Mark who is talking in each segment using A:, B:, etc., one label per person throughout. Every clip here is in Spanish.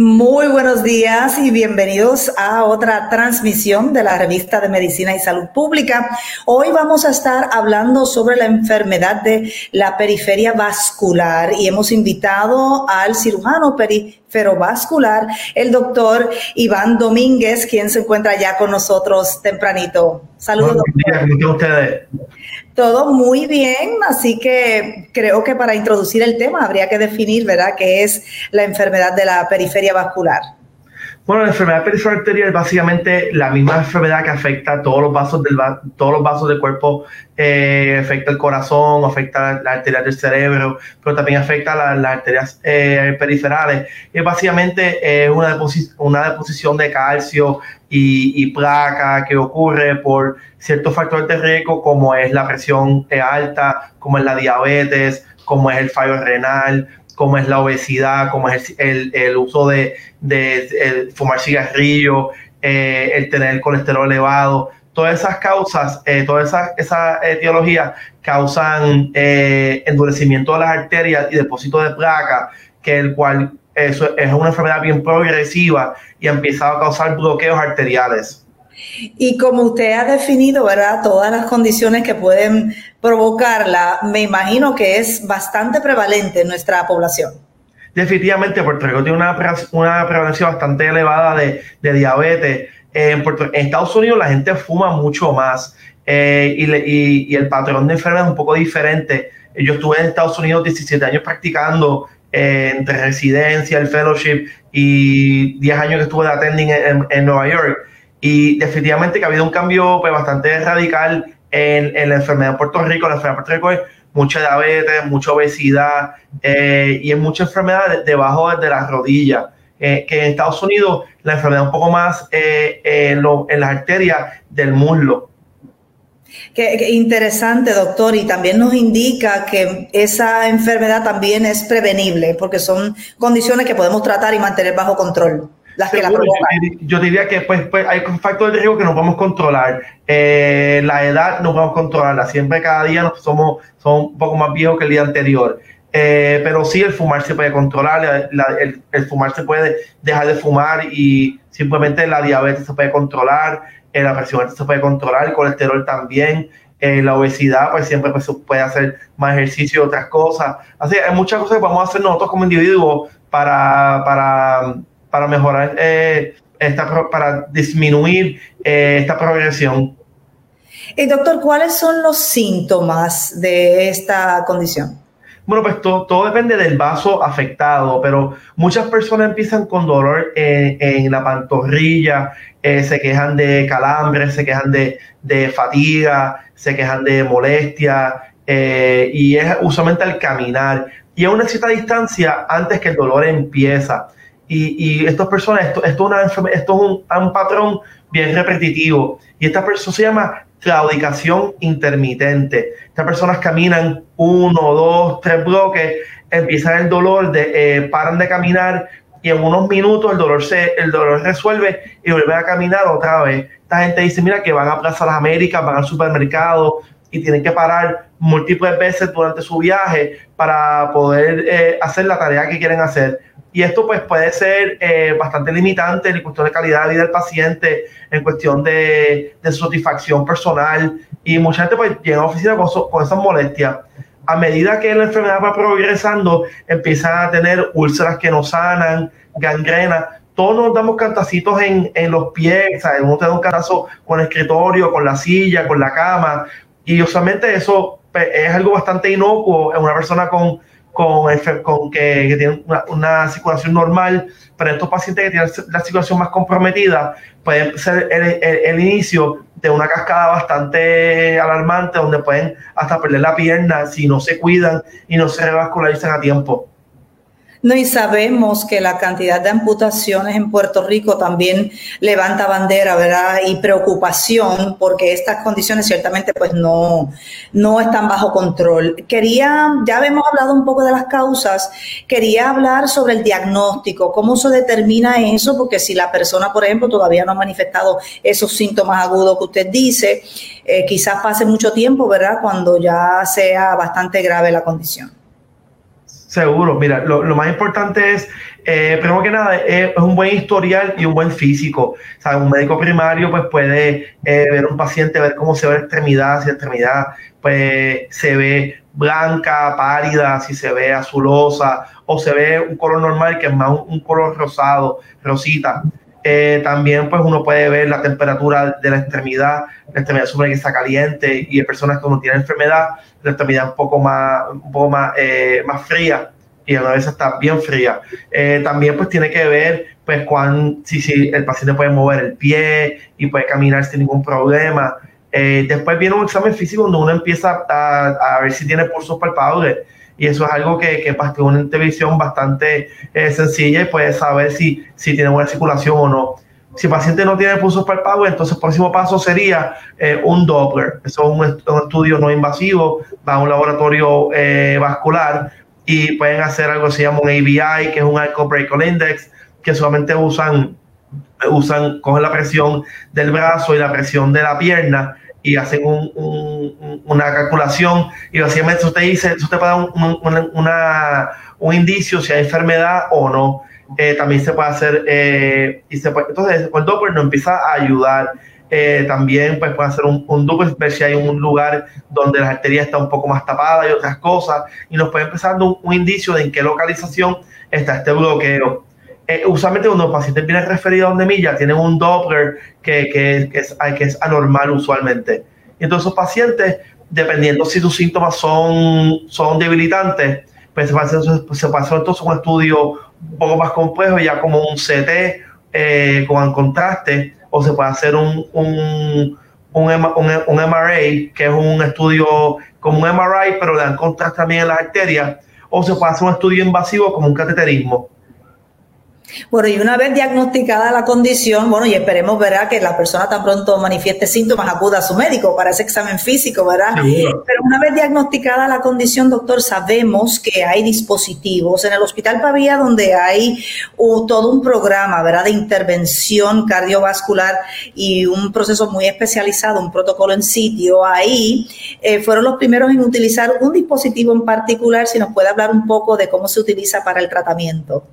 A: Muy buenos días y bienvenidos a otra transmisión de la revista de Medicina y Salud Pública. Hoy vamos a estar hablando sobre la enfermedad de la periferia vascular y hemos invitado al cirujano periferovascular, el doctor Iván Domínguez, quien se encuentra ya con nosotros tempranito. Saludos. Buenos días, ustedes? Todo muy bien, así que creo que para introducir el tema habría que definir, ¿verdad?, qué es la enfermedad de la periferia vascular.
B: Bueno, la enfermedad periférica arterial es básicamente la misma enfermedad que afecta todos los vasos del, todos los vasos del cuerpo, eh, afecta el corazón, afecta las arterias del cerebro, pero también afecta las arterias eh, periferales. Es básicamente eh, una, deposición de calcio y, y, placa que ocurre por ciertos factores de riesgo como es la presión alta, como es la diabetes, como es el fallo renal, como es la obesidad, como es el, el uso de, fumar cigarrillo, eh, el tener colesterol elevado. Todas esas causas, eh, todas esas esa etiologías causan eh, endurecimiento de las arterias y depósito de placa, que el cual eso es una enfermedad bien progresiva y ha empezado a causar bloqueos arteriales.
A: Y como usted ha definido, ¿verdad? Todas las condiciones que pueden provocarla, me imagino que es bastante prevalente en nuestra población.
B: Definitivamente, Puerto Rico tiene una, una prevalencia bastante elevada de, diabetes. En, Estados Unidos la gente fuma mucho más eh, y, el patrón de enfermedad es un poco diferente. Yo estuve en Estados Unidos 17 años practicando eh, entre residencia, el fellowship y 10 años que estuve de attending en Nueva York y definitivamente que ha habido un cambio pues, bastante radical en, en, la enfermedad en Puerto Rico. La enfermedad en Puerto Rico es mucha diabetes, mucha obesidad eh, y es mucha enfermedad debajo de las rodillas. Eh, que en Estados Unidos la enfermedad un poco más eh, en, en las arterias del muslo.
A: Qué, interesante, doctor, y también nos indica que esa enfermedad también es prevenible, porque son condiciones que podemos tratar y mantener bajo control las que la
B: Yo, diría que pues, pues, hay factores de riesgo que no podemos controlar. Eh, la edad no podemos controlarla. Siempre cada día somos, somos un poco más viejos que el día anterior. Eh, pero sí, el fumar se puede controlar, el, fumar se puede dejar de fumar y simplemente la diabetes se puede controlar, eh, la presión se puede controlar, el colesterol también, la obesidad, pues siempre pues, se puede hacer más ejercicio y otras cosas. Así hay muchas cosas que podemos hacer nosotros como individuos para, para para mejorar, eh, esta, para disminuir eh, esta progresión.
A: Y doctor, ¿cuáles son los síntomas de esta condición?
B: Bueno, pues todo, depende del vaso afectado, pero muchas personas empiezan con dolor en, la pantorrilla, eh, se quejan de calambres, se quejan de, de fatiga, se quejan de molestia, y es usualmente al caminar. Y a una cierta distancia antes que el dolor empieza. Y, y estas personas, esto, esto, es una, esto es un, patrón bien repetitivo. Y esta persona se llama claudicación intermitente. Estas personas caminan uno, dos, tres bloques, empiezan el dolor, de, eh, paran de caminar y en unos minutos el dolor se el dolor resuelve y vuelven a caminar otra vez. Esta gente dice, mira, que van a Plaza Las Américas, van al supermercado y tienen que parar múltiples veces durante su viaje para poder eh, hacer la tarea que quieren hacer. Y esto pues puede ser eh, bastante limitante en cuestión de calidad de vida del paciente, en cuestión de, de satisfacción personal. Y mucha gente pues llega a la oficina con, con esas molestias. A medida que la enfermedad va progresando, empiezan a tener úlceras que no sanan, gangrena. Todos nos damos cantacitos en, en los pies, ¿sabes? uno te da un cantazo con el escritorio, con la silla, con la cama. Y usualmente eso pues, es algo bastante inocuo en una persona con con, con que, tienen una, circulación normal, pero estos pacientes que tienen la circulación más comprometida puede ser el, el, inicio de una cascada bastante alarmante donde pueden hasta perder la pierna si no se cuidan y no se revascularizan a tiempo.
A: No, y sabemos que la cantidad de amputaciones en Puerto Rico también levanta bandera, ¿verdad? Y preocupación porque estas condiciones ciertamente pues no, no están bajo control. Quería, ya hemos hablado un poco de las causas, quería hablar sobre el diagnóstico, cómo se determina eso, porque si la persona, por ejemplo, todavía no ha manifestado esos síntomas agudos que usted dice, eh, quizás pase mucho tiempo, ¿verdad? Cuando ya sea bastante grave la condición.
B: Seguro, mira, lo, más importante es, eh, primero que nada, es, un buen historial y un buen físico. O sea, un médico primario pues puede eh, ver un paciente, ver cómo se ve la extremidad, si extremidad pues se ve blanca, pálida, si se ve azulosa o se ve un color normal que es más un, color rosado, rosita. Eh, también pues uno puede ver la temperatura de la extremidad, la extremidad supone que está caliente y hay personas que no tienen enfermedad, la extremidad un poco más, un poco más, eh, más fría y a veces está bien fría. Eh, también pues tiene que ver pues cuán, si, si el paciente puede mover el pie y puede caminar sin ningún problema. después viene un examen físico donde uno empieza a, a ver si tiene pulsos palpables y eso es algo que, que es una intervención bastante eh, sencilla y puede saber si, si tiene buena circulación o no. Si el paciente no tiene pulsos palpables, entonces el próximo paso sería eh, un Doppler. Eso es un, estudio no invasivo, va a un laboratorio eh, vascular y pueden hacer algo que se llama un ABI, que es un Alcohol Breakdown Index, que solamente usan, usan, cogen la presión del brazo y la presión de la pierna y hacen una calculación y básicamente eso te dice, eso puede dar un, indicio si hay enfermedad o no. Eh, también se puede hacer, eh, y se puede, entonces el Doppler nos empieza a ayudar. Eh, también pues puede hacer un, un Doppler, ver si hay un lugar donde la arteria está un poco más tapada y otras cosas, y nos puede empezar un, un indicio de en qué localización está este bloqueo eh, usualmente cuando los pacientes vienen referidos a donde milla, tienen un Doppler que, que, es, que es anormal usualmente. Entonces esos pacientes, dependiendo si sus síntomas son, son debilitantes, pues se hacer, se entonces un estudio un poco más complejo, ya como un CT eh, con contraste, o se puede hacer un, un, un, un, MRA, que es un estudio como un MRI, pero le dan contraste también en las arterias, o se puede hacer un estudio invasivo como un cateterismo.
A: Bueno, y una vez diagnosticada la condición, bueno, y esperemos, ¿verdad?, que la persona tan pronto manifieste síntomas, acuda a su médico para ese examen físico, ¿verdad? Pero una vez diagnosticada la condición, doctor, sabemos que hay dispositivos en el Hospital Pavía donde hay todo un programa, ¿verdad?, de intervención cardiovascular y un proceso muy especializado, un protocolo en sitio. Ahí eh, fueron los primeros en utilizar un dispositivo en particular, si nos puede hablar un poco de cómo se utiliza para el tratamiento.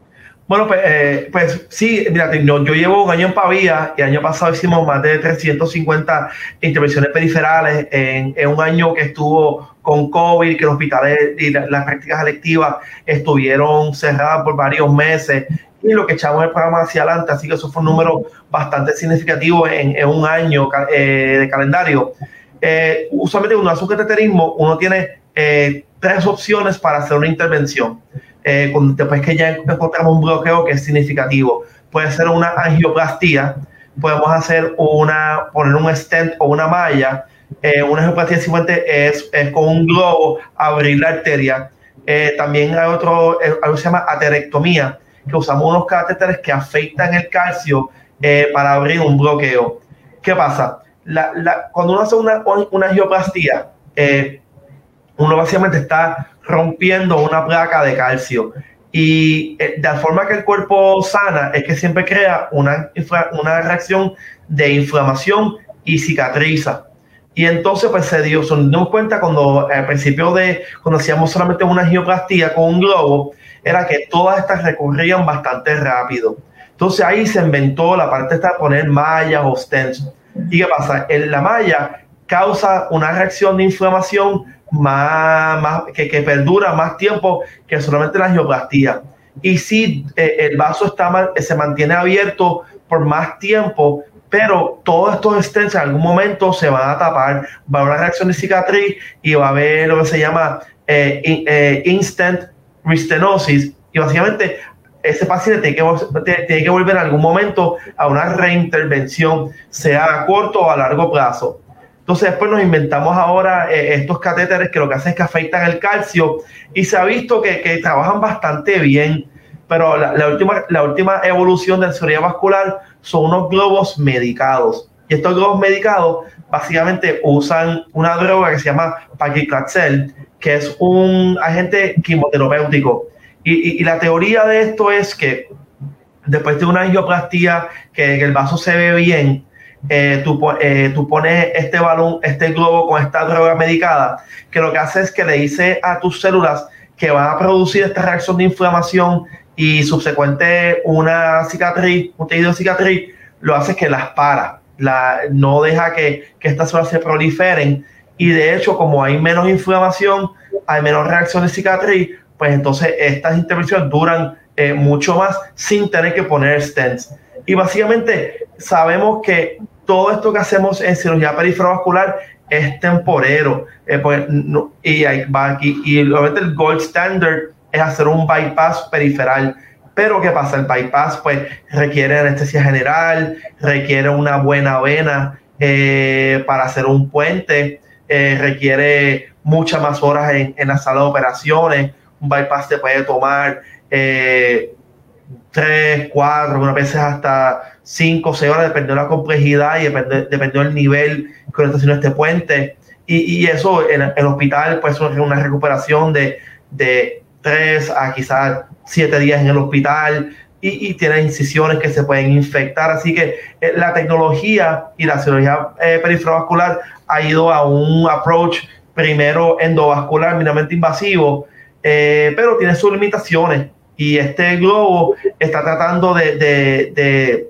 B: Bueno, pues, eh, pues sí, mira, yo, llevo un año en Pavía y el año pasado hicimos más de 350 intervenciones periferales en, un año que estuvo con COVID, que los hospitales y las prácticas electivas estuvieron cerradas por varios meses y lo que echamos el programa hacia adelante, así que eso fue un número bastante significativo en, un año eh, de calendario. Eh, usualmente cuando hace un cateterismo, uno tiene tres opciones para hacer una intervención eh, después que ya encontramos un bloqueo que es significativo. Puede ser una angioplastía, podemos hacer una, poner un stent o una malla. Eh, una angioplastía simplemente es, es, con un globo abrir la arteria. Eh, también hay otro, eh, algo que se llama aterectomía, que usamos unos catéteres que afectan el calcio para abrir un bloqueo. ¿Qué pasa? La, la, cuando uno hace una, una angioplastía, uno básicamente está rompiendo una placa de calcio. Y eh, de la forma que el cuerpo sana es que siempre crea una, una reacción de inflamación y cicatriza. Y entonces, pues se dio, se cuenta cuando al principio de, cuando hacíamos solamente una angioplastía con un globo, era que todas estas recorrían bastante rápido. Entonces ahí se inventó la parte de poner mallas o stents. ¿Y qué pasa? En la malla causa una reacción de inflamación más, más que, que, perdura más tiempo que solamente la angioplastía. Y si eh, el vaso está se mantiene abierto por más tiempo, pero todos estos stents en algún momento se van a tapar, va a haber una reacción de cicatriz y va a haber lo que se llama eh, eh, instant restenosis y básicamente ese paciente tiene que, tiene que volver en algún momento a una reintervención, sea a corto o a largo plazo. Entonces después nos inventamos ahora eh, estos catéteres que lo que hacen es que afectan el calcio y se ha visto que, trabajan bastante bien. pero la, última, la última evolución de la cirugía vascular son unos globos medicados. Y estos globos medicados básicamente usan una droga que se llama paclitaxel, que es un agente quimioterapéutico. Y, y, la teoría de esto es que después de una angioplastía, que, el vaso se ve bien, eh, tú, eh, tú, pones este balón, este globo con esta droga medicada, que lo que hace es que le dice a tus células que van a producir esta reacción de inflamación y subsecuente una cicatriz, un tejido de cicatriz, lo hace que las para, la, no deja que, que estas células se proliferen y de hecho como hay menos inflamación, hay menos reacción de cicatriz, pues entonces estas intervenciones duran eh, mucho más sin tener que poner stents. Y básicamente sabemos que todo esto que hacemos en cirugía perifrovascular es temporero. Eh, pues, y, y obviamente el gold standard es hacer un bypass periferal. Pero ¿qué pasa? El bypass pues requiere anestesia general, requiere una buena vena eh, para hacer un puente, requiere muchas más horas en, la sala de operaciones. Un bypass te puede tomar eh, tres, cuatro, algunas veces hasta cinco, seis horas, dependiendo de la complejidad y dependiendo, del nivel que está haciendo este puente. Y, eso en el hospital puede ser una recuperación de, de tres a quizás siete días en el hospital y, tiene incisiones que se pueden infectar. Así que eh, la tecnología y la cirugía eh, perifrovascular ha ido a un approach primero endovascular, minimamente invasivo, eh, pero tiene sus limitaciones y este globo está tratando de, de,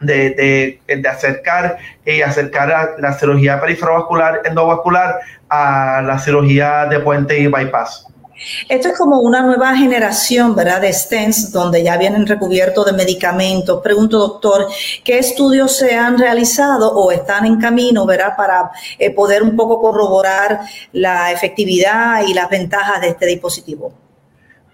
B: de, de acercar y acercar la cirugía perifrovascular endovascular a la cirugía de puente y bypass.
A: Esto es como una nueva generación, ¿verdad? De stents donde ya vienen recubiertos de medicamentos. Pregunto, doctor, ¿qué estudios se han realizado o están en camino, ¿verdad? Para eh, poder un poco corroborar la efectividad y las ventajas de este dispositivo.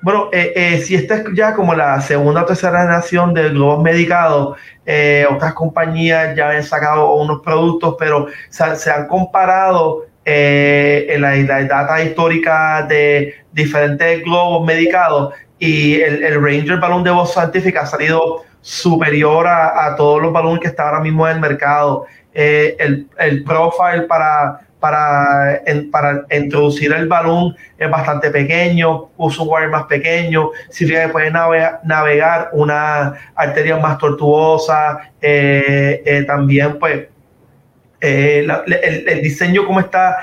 B: Bueno, eh, eh, si esta es ya como la segunda o tercera generación del globos medicados, eh, otras compañías ya han sacado unos productos, pero se, han comparado en la, data histórica de diferentes globos medicados y el, Ranger balón de voz científica ha salido superior a, todos los balones que están ahora mismo en el mercado. el, el profile para para, para introducir el balón es bastante pequeño, usa un wire más pequeño, significa que puede navegar, una arteria más tortuosa, eh, eh, también pues eh, el, diseño como está,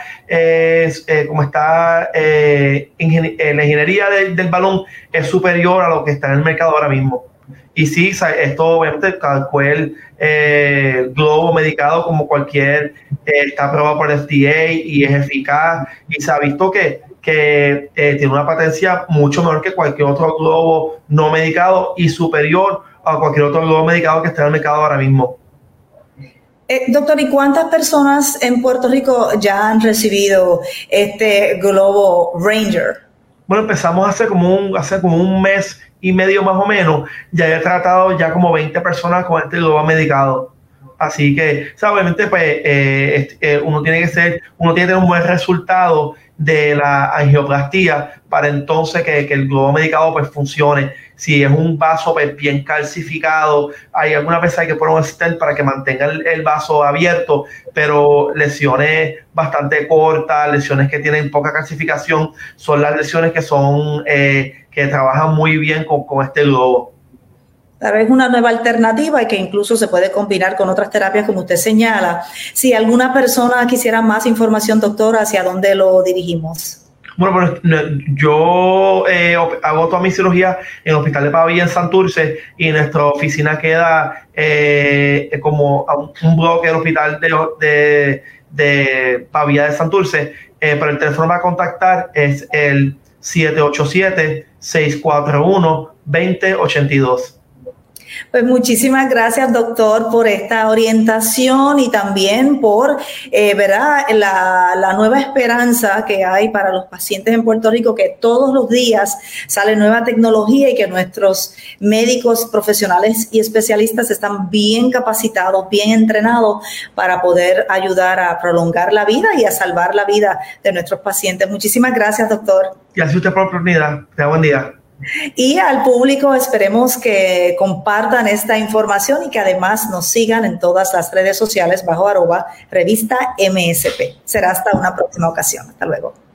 B: como está en la ingeniería del balón es superior a lo que está en el mercado ahora mismo. Y sí, esto obviamente cual eh, globo medicado como cualquier eh, está aprobado por el FDA y es eficaz y se ha visto que, que eh, tiene una patencia mucho mejor que cualquier otro globo no medicado y superior a cualquier otro globo medicado que esté en el mercado ahora mismo.
A: doctor, ¿y cuántas personas en Puerto Rico ya han recibido este globo Ranger?
B: Bueno, empezamos hace como un, hace como un mes y medio más o menos, ya he tratado ya como 20 personas con este globo medicado. Así que, obviamente, pues eh, eh, uno tiene que ser, uno tiene que tener un buen resultado de la angioplastía para entonces que, el globo medicado pues funcione. Si es un vaso pues, bien calcificado, hay alguna veces hay que poner un stent para que mantenga el, vaso abierto, pero lesiones bastante cortas, lesiones que tienen poca calcificación, son las lesiones que son eh, que trabajan muy bien con, con este globo.
A: Tal vez una nueva alternativa y que incluso se puede combinar con otras terapias como usted señala. Si alguna persona quisiera más información, doctor, ¿hacia dónde lo dirigimos?
B: Bueno, yo eh, hago toda mi cirugía en el Hospital de Pavía en Santurce y nuestra oficina queda eh, como un bloque del Hospital de, de, Pavía de Santurce. Eh, pero el teléfono para contactar es el 787-641-2082.
A: Pues muchísimas gracias, doctor, por esta orientación y también por, eh, ¿verdad?, la, la, nueva esperanza que hay para los pacientes en Puerto Rico, que todos los días sale nueva tecnología y que nuestros médicos profesionales y especialistas están bien capacitados, bien entrenados para poder ayudar a prolongar la vida y a salvar la vida de nuestros pacientes. Muchísimas gracias, doctor.
B: Gracias a usted por la oportunidad. Te buen día.
A: Y al público esperemos que compartan esta información y que además nos sigan en todas las redes sociales bajo arroba revista MSP. Será hasta una próxima ocasión. Hasta luego.